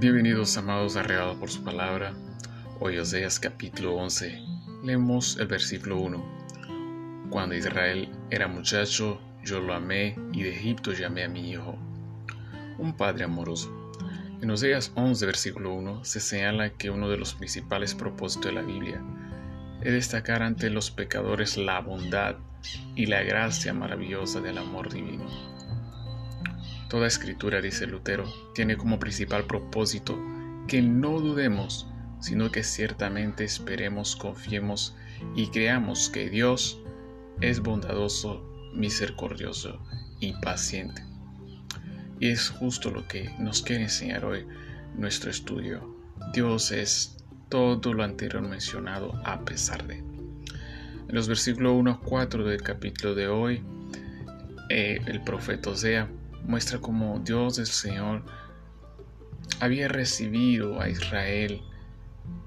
Bienvenidos amados arreados por su palabra. Hoy Oseas capítulo 11. Leemos el versículo 1. Cuando Israel era muchacho, yo lo amé y de Egipto llamé a mi hijo. Un padre amoroso. En Oseas 11 versículo 1 se señala que uno de los principales propósitos de la Biblia es destacar ante los pecadores la bondad y la gracia maravillosa del amor divino. Toda escritura, dice Lutero, tiene como principal propósito que no dudemos, sino que ciertamente esperemos, confiemos y creamos que Dios es bondadoso, misericordioso y paciente. Y es justo lo que nos quiere enseñar hoy nuestro estudio. Dios es todo lo anterior mencionado a pesar de. En los versículos 1 a 4 del capítulo de hoy, eh, el profeta Osea muestra cómo Dios el Señor había recibido a Israel,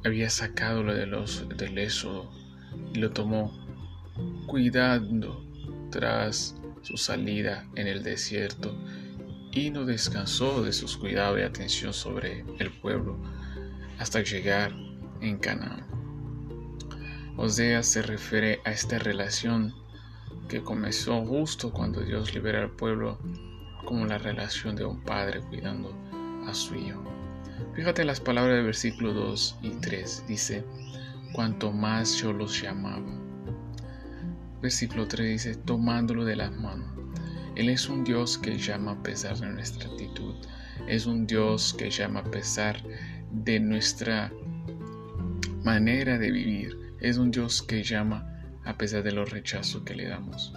había sacado de los, del éxodo y lo tomó cuidando tras su salida en el desierto y no descansó de sus cuidados y atención sobre el pueblo hasta llegar en Canaán. Osea se refiere a esta relación que comenzó justo cuando Dios libera al pueblo como la relación de un padre cuidando a su hijo. Fíjate las palabras del versículo 2 y 3. Dice, cuanto más yo los llamaba. Versículo 3 dice, tomándolo de las manos. Él es un Dios que llama a pesar de nuestra actitud. Es un Dios que llama a pesar de nuestra manera de vivir. Es un Dios que llama a pesar de los rechazos que le damos.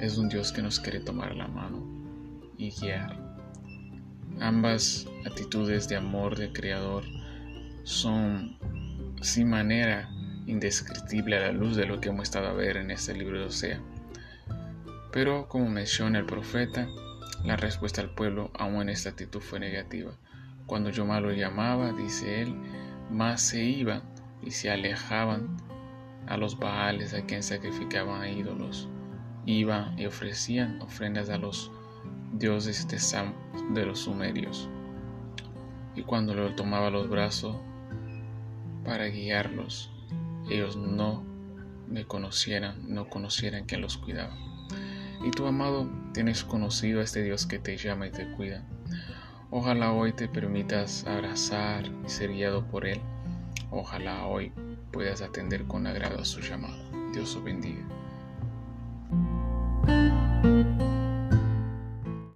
Es un Dios que nos quiere tomar la mano y guiar. Ambas actitudes de amor de Creador son sin manera indescriptible a la luz de lo que hemos estado a ver en este libro de Osea. Pero como menciona el profeta, la respuesta al pueblo aún en esta actitud fue negativa. Cuando yo más lo llamaba, dice él, más se iban y se alejaban a los baales a quien sacrificaban a ídolos. Iban y ofrecían ofrendas a los dioses de, de los sumerios. Y cuando lo tomaba los brazos para guiarlos, ellos no me conocieran, no conocieran quien los cuidaba. Y tu amado, tienes conocido a este Dios que te llama y te cuida. Ojalá hoy te permitas abrazar y ser guiado por Él. Ojalá hoy puedas atender con agrado a su llamado. Dios os bendiga.